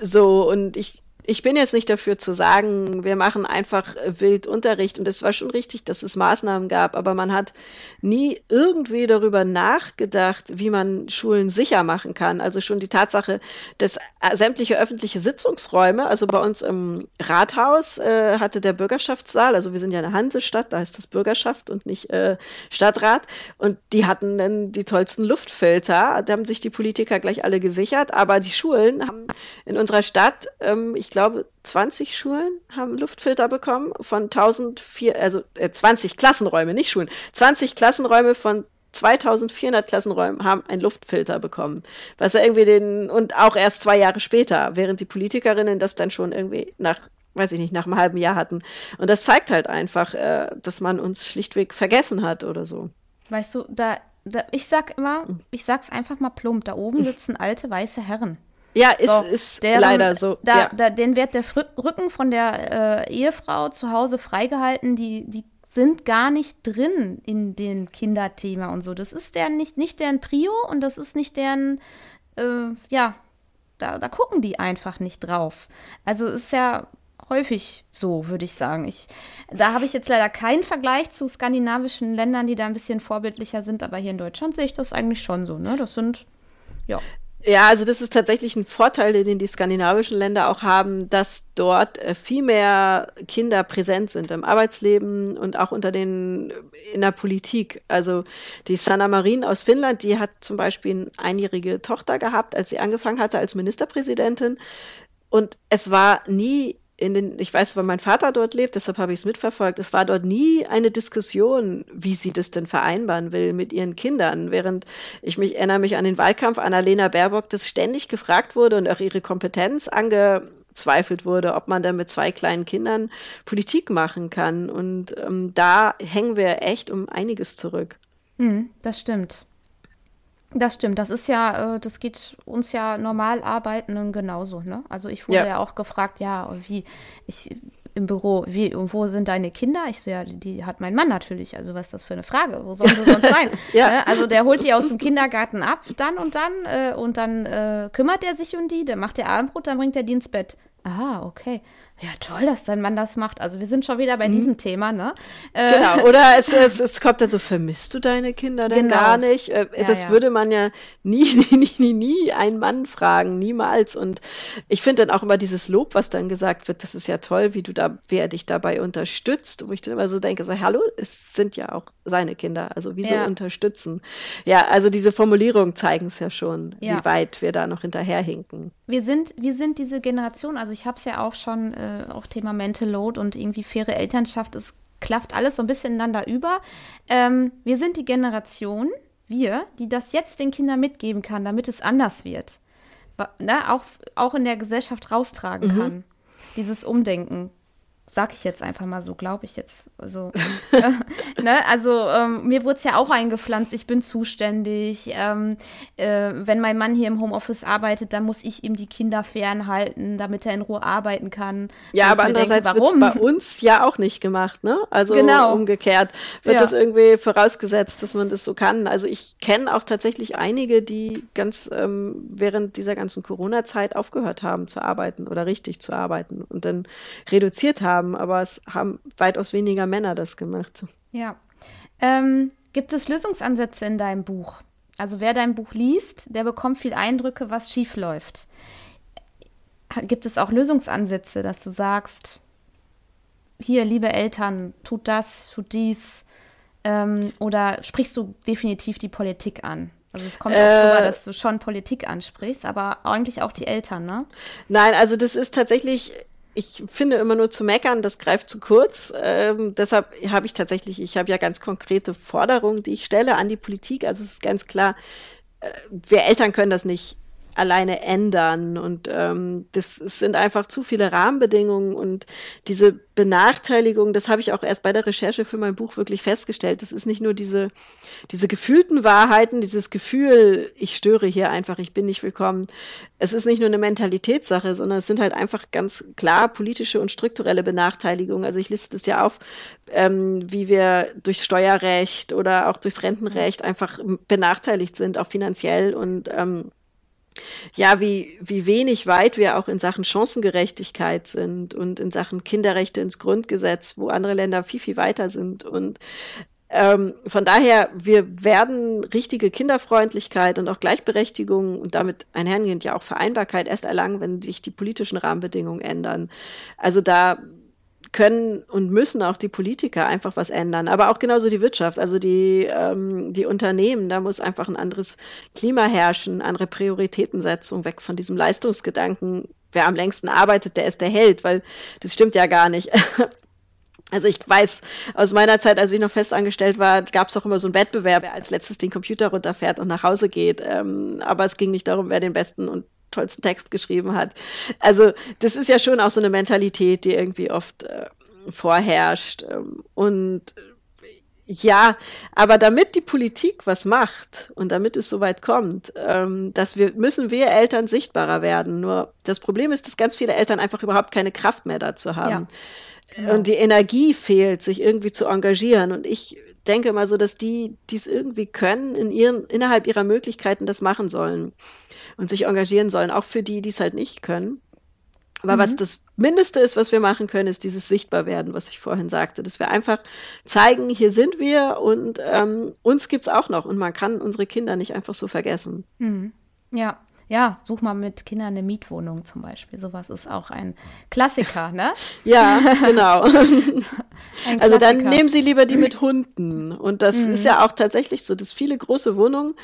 so und ich ich bin jetzt nicht dafür zu sagen, wir machen einfach wild Unterricht und es war schon richtig, dass es Maßnahmen gab, aber man hat nie irgendwie darüber nachgedacht, wie man Schulen sicher machen kann. Also schon die Tatsache, dass sämtliche öffentliche Sitzungsräume, also bei uns im Rathaus äh, hatte der Bürgerschaftssaal, also wir sind ja eine Hansestadt, da heißt das Bürgerschaft und nicht äh, Stadtrat. Und die hatten dann die tollsten Luftfilter, da haben sich die Politiker gleich alle gesichert, aber die Schulen haben in unserer Stadt, ähm, ich glaube, 20 Schulen haben Luftfilter bekommen von 1004, also äh, 20 Klassenräume, nicht Schulen, 20 Klassenräume von 2400 Klassenräumen haben einen Luftfilter bekommen. Was ja irgendwie den, und auch erst zwei Jahre später, während die Politikerinnen das dann schon irgendwie nach, weiß ich nicht, nach einem halben Jahr hatten. Und das zeigt halt einfach, äh, dass man uns schlichtweg vergessen hat oder so. Weißt du, da, da ich sag immer, hm. ich sag's einfach mal plump, da oben sitzen alte weiße Herren. Ja, ist, so, ist deren, leider so. Da, ja. da, den wird der Rücken von der äh, Ehefrau zu Hause freigehalten. Die, die sind gar nicht drin in den Kinderthema und so. Das ist deren nicht, nicht deren Prio und das ist nicht deren, äh, ja, da, da gucken die einfach nicht drauf. Also ist ja häufig so, würde ich sagen. Ich, da habe ich jetzt leider keinen Vergleich zu skandinavischen Ländern, die da ein bisschen vorbildlicher sind, aber hier in Deutschland sehe ich das eigentlich schon so. Ne? Das sind, ja. Ja, also das ist tatsächlich ein Vorteil, den die skandinavischen Länder auch haben, dass dort äh, viel mehr Kinder präsent sind im Arbeitsleben und auch unter den in der Politik. Also die Sanna Marin aus Finnland, die hat zum Beispiel eine einjährige Tochter gehabt, als sie angefangen hatte als Ministerpräsidentin. Und es war nie in den, ich weiß, weil mein Vater dort lebt, deshalb habe ich es mitverfolgt, es war dort nie eine Diskussion, wie sie das denn vereinbaren will mit ihren Kindern, während ich mich erinnere mich an den Wahlkampf Annalena Baerbock, das ständig gefragt wurde und auch ihre Kompetenz angezweifelt wurde, ob man denn mit zwei kleinen Kindern Politik machen kann. Und ähm, da hängen wir echt um einiges zurück. Mm, das stimmt. Das stimmt, das ist ja, äh, das geht uns ja normal Arbeitenden genauso, ne? Also ich wurde ja, ja auch gefragt, ja, wie, ich im Büro, wie, wo sind deine Kinder? Ich so, ja, die hat mein Mann natürlich. Also was ist das für eine Frage? Wo sollen sie sonst sein? (laughs) ja. Ne? Also der holt die aus dem Kindergarten ab, dann und dann, äh, und dann äh, kümmert er sich um die, dann macht er Abendbrot, dann bringt er die ins Bett. Ah, okay. Ja, toll, dass dein Mann das macht. Also wir sind schon wieder bei mhm. diesem Thema, ne? Äh, genau. (laughs) Oder es, es, es, kommt dann so, vermisst du deine Kinder denn genau. gar nicht? Äh, ja, das ja. würde man ja (laughs) nie, nie, nie, nie einen Mann fragen, niemals. Und ich finde dann auch immer dieses Lob, was dann gesagt wird, das ist ja toll, wie du da, wer dich dabei unterstützt, wo ich dann immer so denke, so, hallo, es sind ja auch seine Kinder, also wieso ja. unterstützen? Ja, also diese Formulierungen zeigen es ja schon, wie weit wir da noch hinterherhinken. Wir sind, wir sind diese Generation, also ich habe es ja auch schon äh, auch Thema Mental Load und irgendwie faire Elternschaft, es klafft alles so ein bisschen ineinander über. Ähm, wir sind die Generation, wir, die das jetzt den Kindern mitgeben kann, damit es anders wird. Na, auch, auch in der Gesellschaft raustragen mhm. kann. Dieses Umdenken. Sag ich jetzt einfach mal so, glaube ich jetzt. Also, (laughs) ne? also ähm, mir wurde es ja auch eingepflanzt, ich bin zuständig. Ähm, äh, wenn mein Mann hier im Homeoffice arbeitet, dann muss ich ihm die Kinder fernhalten, damit er in Ruhe arbeiten kann. Ja, aber andererseits wird es bei uns ja auch nicht gemacht, ne? Also genau. umgekehrt wird ja. das irgendwie vorausgesetzt, dass man das so kann. Also ich kenne auch tatsächlich einige, die ganz ähm, während dieser ganzen Corona-Zeit aufgehört haben zu arbeiten oder richtig zu arbeiten und dann reduziert haben haben, aber es haben weitaus weniger Männer das gemacht. Ja. Ähm, gibt es Lösungsansätze in deinem Buch? Also wer dein Buch liest, der bekommt viel Eindrücke, was schief läuft. Gibt es auch Lösungsansätze, dass du sagst, hier, liebe Eltern, tut das, tut dies? Ähm, oder sprichst du definitiv die Politik an? Also es kommt auch äh, drüber, dass du schon Politik ansprichst, aber eigentlich auch die Eltern, ne? Nein, also das ist tatsächlich ich finde immer nur zu meckern, das greift zu kurz. Ähm, deshalb habe ich tatsächlich, ich habe ja ganz konkrete Forderungen, die ich stelle an die Politik. Also es ist ganz klar, äh, wir Eltern können das nicht alleine ändern. Und ähm, das sind einfach zu viele Rahmenbedingungen und diese Benachteiligung, das habe ich auch erst bei der Recherche für mein Buch wirklich festgestellt. Das ist nicht nur diese, diese gefühlten Wahrheiten, dieses Gefühl, ich störe hier einfach, ich bin nicht willkommen. Es ist nicht nur eine Mentalitätssache, sondern es sind halt einfach ganz klar politische und strukturelle Benachteiligungen. Also ich liste es ja auf, ähm, wie wir durchs Steuerrecht oder auch durchs Rentenrecht einfach benachteiligt sind, auch finanziell und ähm, ja, wie, wie wenig weit wir auch in Sachen Chancengerechtigkeit sind und in Sachen Kinderrechte ins Grundgesetz, wo andere Länder viel, viel weiter sind. Und ähm, von daher, wir werden richtige Kinderfreundlichkeit und auch Gleichberechtigung und damit einhergehend ja auch Vereinbarkeit erst erlangen, wenn sich die politischen Rahmenbedingungen ändern. Also da können und müssen auch die Politiker einfach was ändern, aber auch genauso die Wirtschaft, also die, ähm, die Unternehmen, da muss einfach ein anderes Klima herrschen, andere Prioritätensetzung, weg von diesem Leistungsgedanken, wer am längsten arbeitet, der ist der Held, weil das stimmt ja gar nicht. (laughs) Also ich weiß, aus meiner Zeit, als ich noch festangestellt war, gab es auch immer so einen Wettbewerb, wer als letztes den Computer runterfährt und nach Hause geht. Ähm, aber es ging nicht darum, wer den besten und tollsten Text geschrieben hat. Also das ist ja schon auch so eine Mentalität, die irgendwie oft äh, vorherrscht. Ähm, und ja, aber damit die Politik was macht und damit es soweit kommt, ähm, dass wir müssen wir Eltern sichtbarer werden. Nur das Problem ist, dass ganz viele Eltern einfach überhaupt keine Kraft mehr dazu haben. Ja. Genau. Und die Energie fehlt, sich irgendwie zu engagieren. Und ich denke mal so, dass die, die es irgendwie können, in ihren, innerhalb ihrer Möglichkeiten das machen sollen und sich engagieren sollen, auch für die, die es halt nicht können. Aber mhm. was das Mindeste ist, was wir machen können, ist dieses Sichtbarwerden, was ich vorhin sagte, dass wir einfach zeigen, hier sind wir und ähm, uns gibt's auch noch und man kann unsere Kinder nicht einfach so vergessen. Mhm. Ja, ja, such mal mit Kindern eine Mietwohnung zum Beispiel. Sowas ist auch ein Klassiker, ne? (laughs) ja, genau. (laughs) (laughs) also dann nehmen Sie lieber die mit Hunden. Und das mhm. ist ja auch tatsächlich so, dass viele große Wohnungen,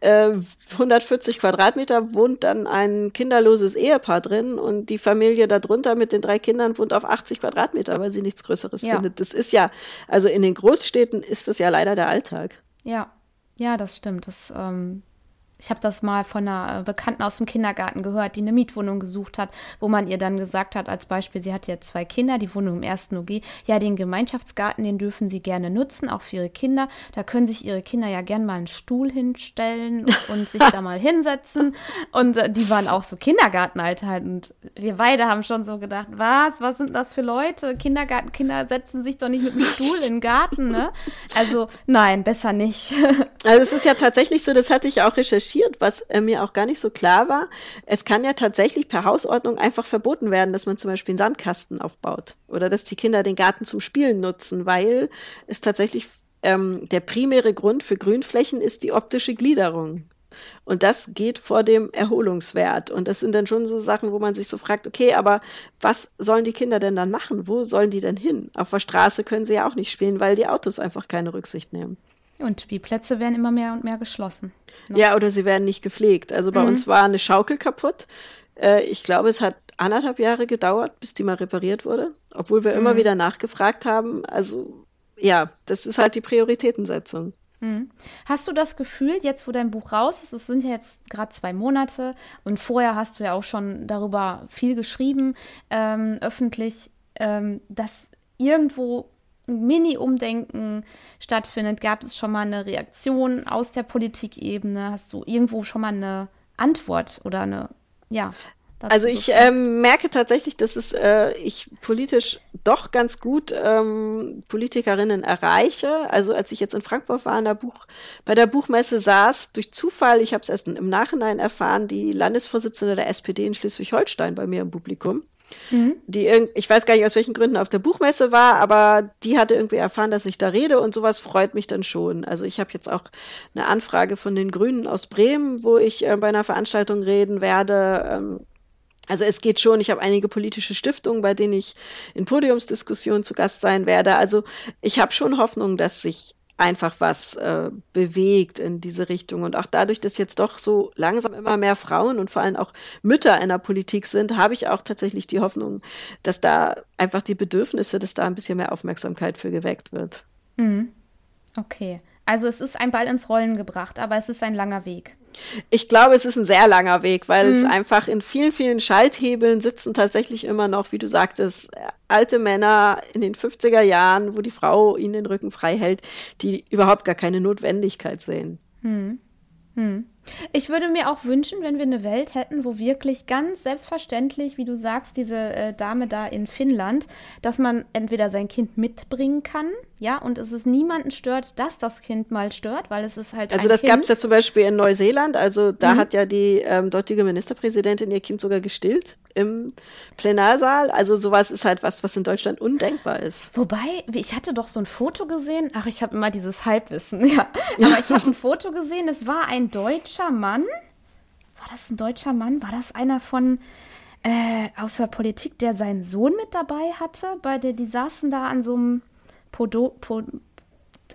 äh, 140 Quadratmeter, wohnt dann ein kinderloses Ehepaar drin und die Familie darunter mit den drei Kindern wohnt auf 80 Quadratmeter, weil sie nichts Größeres ja. findet. Das ist ja, also in den Großstädten ist das ja leider der Alltag. Ja, ja, das stimmt. Das ähm, ich habe das mal von einer äh, Bekannten aus dem Kindergarten gehört, die eine Mietwohnung gesucht hat, wo man ihr dann gesagt hat, als Beispiel, sie hat jetzt zwei Kinder, die wohnen im ersten OG, ja, den Gemeinschaftsgarten, den dürfen sie gerne nutzen, auch für ihre Kinder. Da können sich ihre Kinder ja gern mal einen Stuhl hinstellen und sich da mal hinsetzen. Und äh, die waren auch so Kindergartenalter halt. Und wir beide haben schon so gedacht, was, was sind das für Leute? Kindergartenkinder setzen sich doch nicht mit dem Stuhl in den Garten, ne? Also, nein, besser nicht. also es ist ja tatsächlich so, das hatte ich auch recherchiert recherchiert, was äh, mir auch gar nicht so klar war. Es kann ja tatsächlich per Hausordnung einfach verboten werden, dass man zum Beispiel einen Sandkasten aufbaut oder dass die Kinder den Garten zum Spielen nutzen, weil es tatsächlich ähm, der primäre Grund für Grünflächen ist die optische Gliederung. Und das geht vor dem Erholungswert. Und das sind dann schon so Sachen, wo man sich so fragt, okay, aber was sollen die Kinder denn dann machen? Wo sollen die denn hin? Auf der Straße können sie ja auch nicht spielen, weil die Autos einfach keine Rücksicht nehmen. Und Spielplätze werden immer mehr und mehr geschlossen. Ne? Ja, oder sie werden nicht gepflegt. Also bei mhm. uns war eine Schaukel kaputt. Äh, ich glaube, es hat anderthalb Jahre gedauert, bis die mal repariert wurde, obwohl wir mhm. immer wieder nachgefragt haben. Also ja, das ist halt die Prioritätensetzung. Mhm. Hast du das Gefühl, jetzt wo dein Buch raus ist, es sind ja jetzt gerade zwei Monate und vorher hast du ja auch schon darüber viel geschrieben, ähm, öffentlich, ähm, dass irgendwo Mini-Umdenken stattfindet? Gab es schon mal eine Reaktion aus der Politikebene? Hast du irgendwo schon mal eine Antwort oder eine, ja? Also ich ähm, merke tatsächlich, dass es äh, ich politisch doch ganz gut ähm, Politikerinnen erreiche. Also als ich jetzt in Frankfurt war, in der Buch, bei der Buchmesse saß, durch Zufall, ich habe es erst im Nachhinein erfahren, die Landesvorsitzende der SPD in Schleswig-Holstein bei mir im Publikum. Mhm. Die ich weiß gar nicht aus welchen Gründen auf der Buchmesse war, aber die hatte irgendwie erfahren, dass ich da rede und sowas freut mich dann schon. Also ich habe jetzt auch eine Anfrage von den Grünen aus Bremen, wo ich äh, bei einer Veranstaltung reden werde. Ähm, also es geht schon, ich habe einige politische Stiftungen, bei denen ich in Podiumsdiskussionen zu Gast sein werde. Also ich habe schon Hoffnung, dass sich einfach was äh, bewegt in diese Richtung. Und auch dadurch, dass jetzt doch so langsam immer mehr Frauen und vor allem auch Mütter in der Politik sind, habe ich auch tatsächlich die Hoffnung, dass da einfach die Bedürfnisse, dass da ein bisschen mehr Aufmerksamkeit für geweckt wird. Mhm. Okay. Also es ist ein Ball ins Rollen gebracht, aber es ist ein langer Weg. Ich glaube, es ist ein sehr langer Weg, weil mhm. es einfach in vielen, vielen Schalthebeln sitzen tatsächlich immer noch, wie du sagtest, alte Männer in den 50er Jahren, wo die Frau ihnen den Rücken frei hält, die überhaupt gar keine Notwendigkeit sehen. Mhm. Mhm. Ich würde mir auch wünschen, wenn wir eine Welt hätten, wo wirklich ganz selbstverständlich, wie du sagst, diese äh, Dame da in Finnland, dass man entweder sein Kind mitbringen kann, ja, und es ist niemanden stört, dass das Kind mal stört, weil es ist halt. Also das gab es ja zum Beispiel in Neuseeland, also da mhm. hat ja die ähm, dortige Ministerpräsidentin ihr Kind sogar gestillt im Plenarsaal. Also sowas ist halt was, was in Deutschland undenkbar ist. Wobei, ich hatte doch so ein Foto gesehen, ach, ich habe immer dieses Halbwissen, (laughs) ja. Aber ich habe ein Foto gesehen, es war ein deutscher Mann. War das ein deutscher Mann? War das einer von äh, aus der Politik, der seinen Sohn mit dabei hatte? Bei der, die saßen da an so einem Podo, Pod,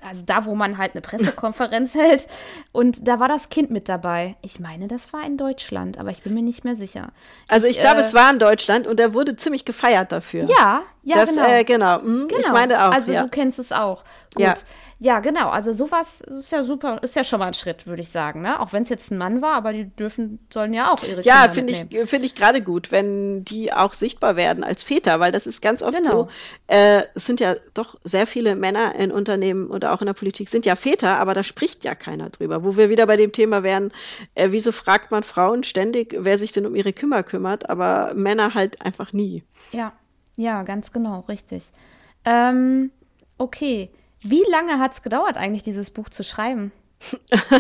also da, wo man halt eine Pressekonferenz (laughs) hält. Und da war das Kind mit dabei. Ich meine, das war in Deutschland, aber ich bin mir nicht mehr sicher. Also ich, ich glaube, äh, es war in Deutschland und er wurde ziemlich gefeiert dafür. Ja, ja, das, genau. Äh, genau. Hm, genau. Ich meine auch. Also ja. du kennst es auch. Gut. Ja. Ja, genau. Also sowas ist ja super, ist ja schon mal ein Schritt, würde ich sagen. Ne? Auch wenn es jetzt ein Mann war, aber die dürfen, sollen ja auch ihre ja, Kinder Ja, finde ich, finde ich gerade gut, wenn die auch sichtbar werden als Väter, weil das ist ganz oft genau. so. Äh, es sind ja doch sehr viele Männer in Unternehmen oder auch in der Politik sind ja Väter, aber da spricht ja keiner drüber. Wo wir wieder bei dem Thema wären, äh, wieso fragt man Frauen ständig, wer sich denn um ihre Kümmer kümmert, aber Männer halt einfach nie. Ja, ja, ganz genau, richtig. Ähm, okay. Wie lange hat es gedauert, eigentlich dieses Buch zu schreiben? (laughs)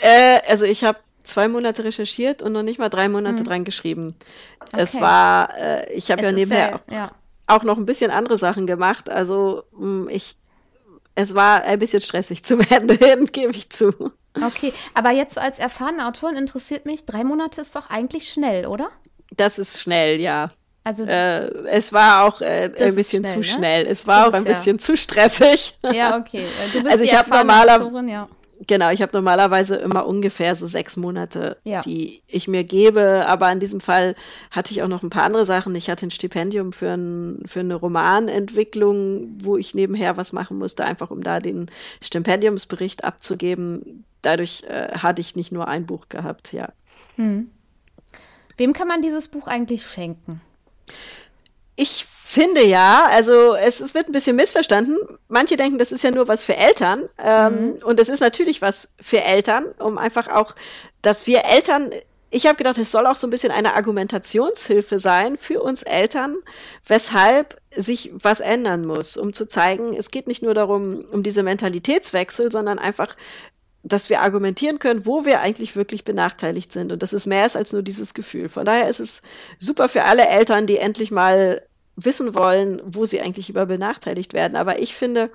äh, also ich habe zwei Monate recherchiert und noch nicht mal drei Monate mhm. dran geschrieben. Okay. Es war, äh, ich habe ja nebenher sehr, auch, ja. auch, noch ein bisschen andere Sachen gemacht. Also mm, ich, es war ein bisschen stressig (laughs) zum Ende hin, gebe ich zu. Okay, aber jetzt so als erfahrene Autorin interessiert mich, drei Monate ist doch eigentlich schnell, oder? Das ist schnell, ja. Also äh, es war auch äh, ein bisschen schnell, zu ne? schnell. Es war auch ein bisschen zu stressig. Ja, okay. Äh, du (laughs) bist also ich habe normaler ja. Genau, ich habe normalerweise immer ungefähr so sechs Monate, ja. die ich mir gebe. Aber in diesem Fall hatte ich auch noch ein paar andere Sachen. Ich hatte ein Stipendium für, ein, für eine Romanentwicklung, wo ich nebenher was machen musste, einfach um da den Stipendiumsbericht abzugeben. Dadurch äh, hatte ich nicht nur ein Buch gehabt, ja. Hm. Wem kann man dieses Buch eigentlich schenken? Ich finde ja, also es, es, wird ein bisschen missverstanden. Manche denken, das ist ja nur was für Eltern. Ähm, mhm. Und es ist natürlich was für Eltern, um einfach auch, dass wir Eltern, ich habe gedacht, es soll auch so ein bisschen eine Argumentationshilfe sein für uns Eltern, weshalb sich was ändern muss, um zu zeigen, es geht nicht nur darum, um diese Mentalitätswechsel, sondern einfach, dass wir argumentieren können, wo wir eigentlich wirklich benachteiligt sind. Und das ist mehr als nur dieses Gefühl. Von daher ist es super für alle Eltern, die endlich mal wissen wollen, wo sie eigentlich über benachteiligt werden. Aber ich finde,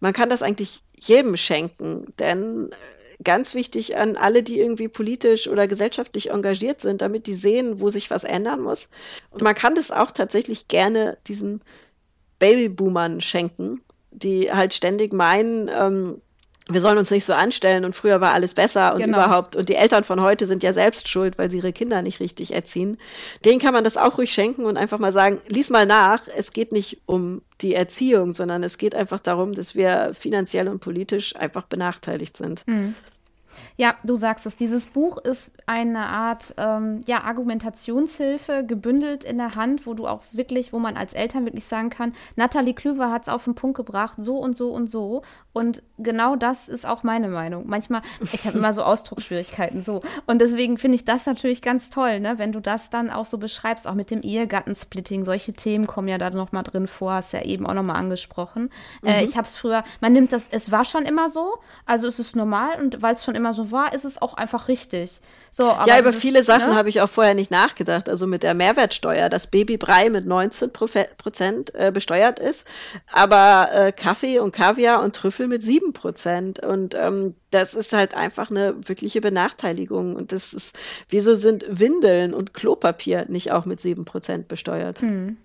man kann das eigentlich jedem schenken, denn äh, ganz wichtig an alle, die irgendwie politisch oder gesellschaftlich engagiert sind, damit die sehen, wo sich was ändern muss. Und man kann das auch tatsächlich gerne diesen Babyboomern schenken, die halt ständig meinen, ähm, wir sollen uns nicht so anstellen und früher war alles besser und genau. überhaupt. Und die Eltern von heute sind ja selbst schuld, weil sie ihre Kinder nicht richtig erziehen. Denen kann man das auch ruhig schenken und einfach mal sagen, lies mal nach. Es geht nicht um die Erziehung, sondern es geht einfach darum, dass wir finanziell und politisch einfach benachteiligt sind. Mhm. Ja, du sagst es. Dieses Buch ist eine Art ähm, ja, Argumentationshilfe, gebündelt in der Hand, wo du auch wirklich, wo man als Eltern wirklich sagen kann, Nathalie Klüver hat es auf den Punkt gebracht, so und so und so. Und genau das ist auch meine Meinung. Manchmal, ich habe immer so Ausdrucksschwierigkeiten so. Und deswegen finde ich das natürlich ganz toll, ne? wenn du das dann auch so beschreibst, auch mit dem Ehegattensplitting. Solche Themen kommen ja da nochmal drin vor, hast ja eben auch nochmal angesprochen. Äh, mhm. Äh, ich habe es früher, man nimmt das, es war schon immer so, also es ist normal und weil es schon immer so war, ist es auch einfach richtig. So, ja, über viele Sachen ne? habe ich auch vorher nicht nachgedacht. Also mit der Mehrwertsteuer, dass Babybrei mit 19 Prozent äh, besteuert ist, aber äh, Kaffee und Kaviar und Trüffel mit 7 Prozent. Und ähm, das ist halt einfach eine wirkliche Benachteiligung. Und das ist, wieso sind Windeln und Klopapier nicht auch mit 7 Prozent besteuert? Hm.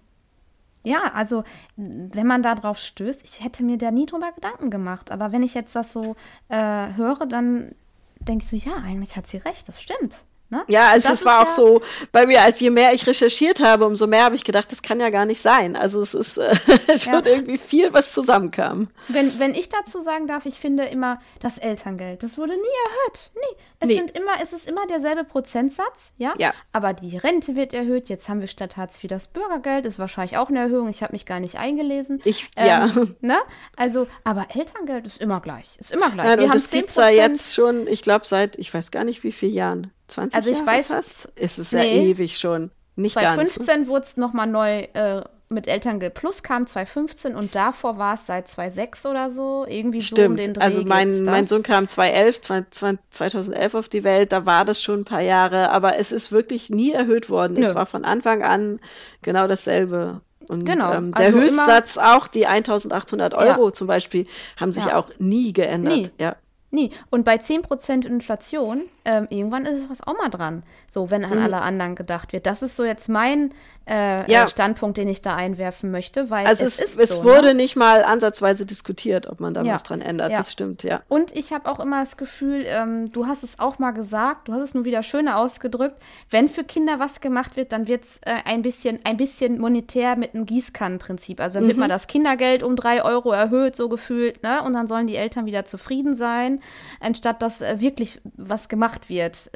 Ja, also wenn man da drauf stößt, ich hätte mir da nie drüber Gedanken gemacht. Aber wenn ich jetzt das so äh, höre, dann denkst du, ja, eigentlich hat sie recht, das stimmt. Ne? Ja, also es war auch ja so bei mir, als je mehr ich recherchiert habe, umso mehr habe ich gedacht, das kann ja gar nicht sein. Also es ist äh, (laughs) schon ja. irgendwie viel, was zusammenkam. Wenn, wenn ich dazu sagen darf, ich finde immer das Elterngeld, das wurde nie erhöht. Nie. Es nee. sind immer, es ist immer derselbe Prozentsatz, ja? ja. Aber die Rente wird erhöht. Jetzt haben wir statt Hartz IV das Bürgergeld, ist wahrscheinlich auch eine Erhöhung. Ich habe mich gar nicht eingelesen. Ich, ähm, ja. (laughs) Ne? Also, aber Elterngeld ist immer gleich. Ist immer gleich. Nein, wir und haben das gibt es ja jetzt schon, ich glaube, seit, ich weiß gar nicht wie viele Jahren. 20 also ich Jahre weiß, fast? Ist es nee, ja ewig schon. Nicht 2015 wurde es nochmal neu äh, mit Elterngeld Plus kam 2015 und davor war es seit 2006 oder so, irgendwie Stimmt. so um den Dreh. Also mein, mein Sohn kam 2011, 2011 auf die Welt, da war das schon ein paar Jahre, aber es ist wirklich nie erhöht worden. Nö. Es war von Anfang an genau dasselbe. Und genau. ähm, der also Höchstsatz auch, die 1800 Euro ja. zum Beispiel, haben sich ja. auch nie geändert. Nie. Ja. Nie. Und bei 10% Inflation, ähm, irgendwann ist es auch mal dran. So, wenn an mhm. alle anderen gedacht wird. Das ist so jetzt mein äh, ja. Standpunkt, den ich da einwerfen möchte, weil also es, es, ist es so, wurde ne? nicht mal ansatzweise diskutiert, ob man da ja. was dran ändert. Ja. Das stimmt, ja. Und ich habe auch immer das Gefühl, ähm, du hast es auch mal gesagt, du hast es nur wieder schöner ausgedrückt, wenn für Kinder was gemacht wird, dann wird es äh, ein bisschen, ein bisschen monetär mit einem Gießkannenprinzip. Also wird mhm. mal das Kindergeld um drei Euro erhöht, so gefühlt, ne? Und dann sollen die Eltern wieder zufrieden sein, anstatt dass äh, wirklich was gemacht wird.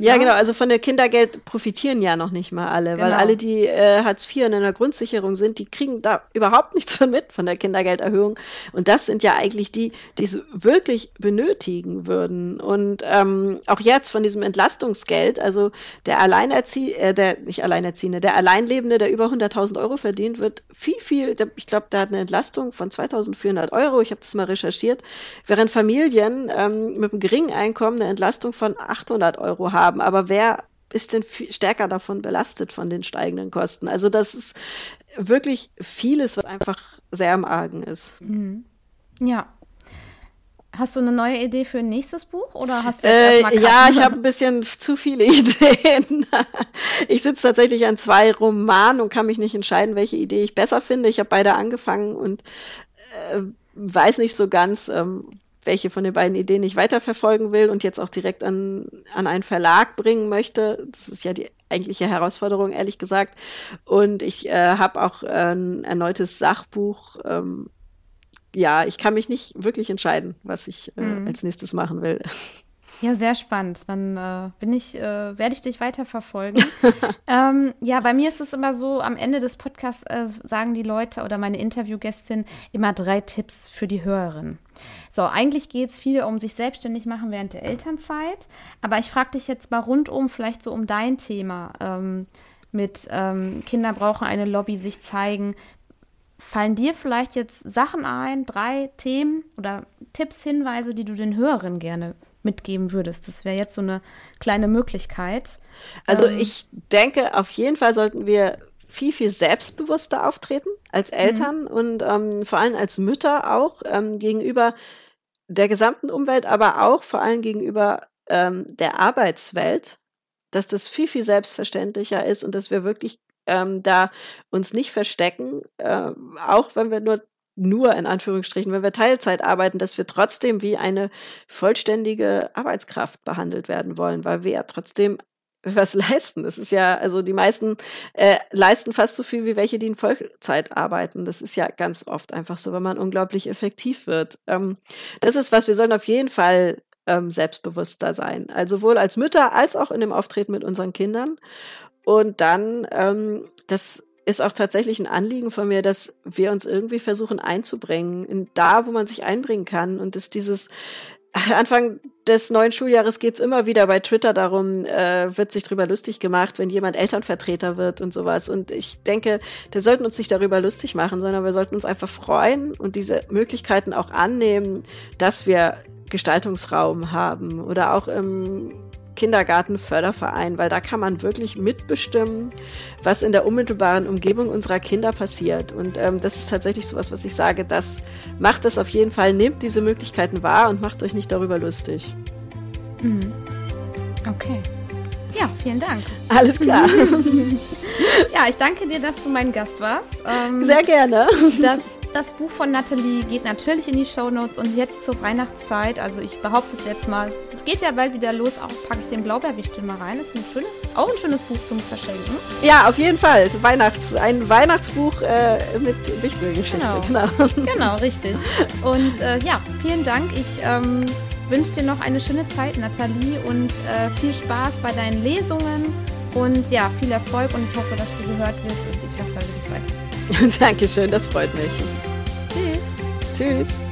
Ja, ja, genau. Also von der Kindergeld profitieren ja noch nicht mal alle, genau. weil alle, die äh, Hartz IV in einer Grundsicherung sind, die kriegen da überhaupt nichts von mit von der Kindergelderhöhung. Und das sind ja eigentlich die, die es wirklich benötigen würden. Und ähm, auch jetzt von diesem Entlastungsgeld, also der Alleinerziehende, äh, der nicht Alleinerziehende, der Alleinlebende, der über 100.000 Euro verdient, wird viel, viel, ich glaube, der hat eine Entlastung von 2.400 Euro. Ich habe das mal recherchiert, während Familien ähm, mit einem geringen Einkommen eine Entlastung von 800 Euro haben haben. Aber wer ist denn stärker davon belastet von den steigenden Kosten? Also das ist wirklich vieles, was einfach sehr am Argen ist. Mhm. Ja. Hast du eine neue Idee für ein nächstes Buch oder hast du jetzt äh, Ja, ich habe ein bisschen (laughs) zu viele Ideen. (laughs) ich sitze tatsächlich an zwei Romanen und kann mich nicht entscheiden, welche Idee ich besser finde. Ich habe beide angefangen und äh, weiß nicht so ganz, ähm, welche von den beiden Ideen ich weiterverfolgen will und jetzt auch direkt an, an einen Verlag bringen möchte. Das ist ja die eigentliche Herausforderung, ehrlich gesagt. Und ich äh, habe auch ein erneutes Sachbuch. Ähm, ja, ich kann mich nicht wirklich entscheiden, was ich äh, mhm. als nächstes machen will. Ja, sehr spannend. Dann äh, bin ich, äh, werde ich dich weiter verfolgen. (laughs) ähm, ja, bei mir ist es immer so, am Ende des Podcasts äh, sagen die Leute oder meine Interviewgästin immer drei Tipps für die Hörerin. So, eigentlich geht es viel um sich selbstständig machen während der Elternzeit. Aber ich frage dich jetzt mal rundum, vielleicht so um dein Thema ähm, mit ähm, Kinder brauchen eine Lobby, sich zeigen. Fallen dir vielleicht jetzt Sachen ein, drei Themen oder Tipps, Hinweise, die du den Hörerinnen gerne mitgeben würdest. Das wäre jetzt so eine kleine Möglichkeit. Also ähm, ich denke, auf jeden Fall sollten wir viel, viel selbstbewusster auftreten als Eltern mhm. und ähm, vor allem als Mütter auch ähm, gegenüber der gesamten Umwelt, aber auch vor allem gegenüber ähm, der Arbeitswelt, dass das viel, viel selbstverständlicher ist und dass wir wirklich ähm, da uns nicht verstecken, äh, auch wenn wir nur nur in Anführungsstrichen, wenn wir Teilzeit arbeiten, dass wir trotzdem wie eine vollständige Arbeitskraft behandelt werden wollen, weil wir ja trotzdem was (laughs) leisten. Das ist ja, also die meisten äh, leisten fast so viel wie welche, die in Vollzeit arbeiten. Das ist ja ganz oft einfach so, wenn man unglaublich effektiv wird. Ähm, das ist was, wir sollen auf jeden Fall ähm, selbstbewusster sein. Also sowohl als Mütter als auch in dem Auftreten mit unseren Kindern. Und dann, ähm, das ist auch tatsächlich ein Anliegen von mir, dass wir uns irgendwie versuchen einzubringen, in da, wo man sich einbringen kann. Und dass dieses Anfang des neuen Schuljahres geht's immer wieder bei Twitter darum, äh, wird sich drüber lustig gemacht, wenn jemand Elternvertreter wird und sowas. Und ich denke, wir sollten uns nicht darüber lustig machen, sondern wir sollten uns einfach freuen und diese Möglichkeiten auch annehmen, dass wir Gestaltungsraum haben oder auch im Kindergartenförderverein, weil da kann man wirklich mitbestimmen, was in der unmittelbaren Umgebung unserer Kinder passiert. Und ähm, das ist tatsächlich sowas, was ich sage, das macht es auf jeden Fall, nehmt diese Möglichkeiten wahr und macht euch nicht darüber lustig. Mhm. Okay. Ja, vielen Dank. Alles klar. (laughs) ja, ich danke dir, dass du mein Gast warst. Ähm, Sehr gerne. Das das Buch von Natalie geht natürlich in die Show Notes und jetzt zur Weihnachtszeit, also ich behaupte es jetzt mal, es geht ja bald wieder los, auch packe ich den Blaubeerwichtel mal rein. Das ist ein schönes, auch ein schönes Buch zum Verschenken. Ja, auf jeden Fall. Weihnachts, ein Weihnachtsbuch äh, mit Wichtelgeschichte. Genau. genau. genau, richtig. Und äh, ja, vielen Dank. Ich ähm, wünsche dir noch eine schöne Zeit, Nathalie, und äh, viel Spaß bei deinen Lesungen. Und ja, viel Erfolg und ich hoffe, dass du gehört wirst und ich verfolge. (laughs) Dankeschön, das freut mich. Tschüss. Tschüss.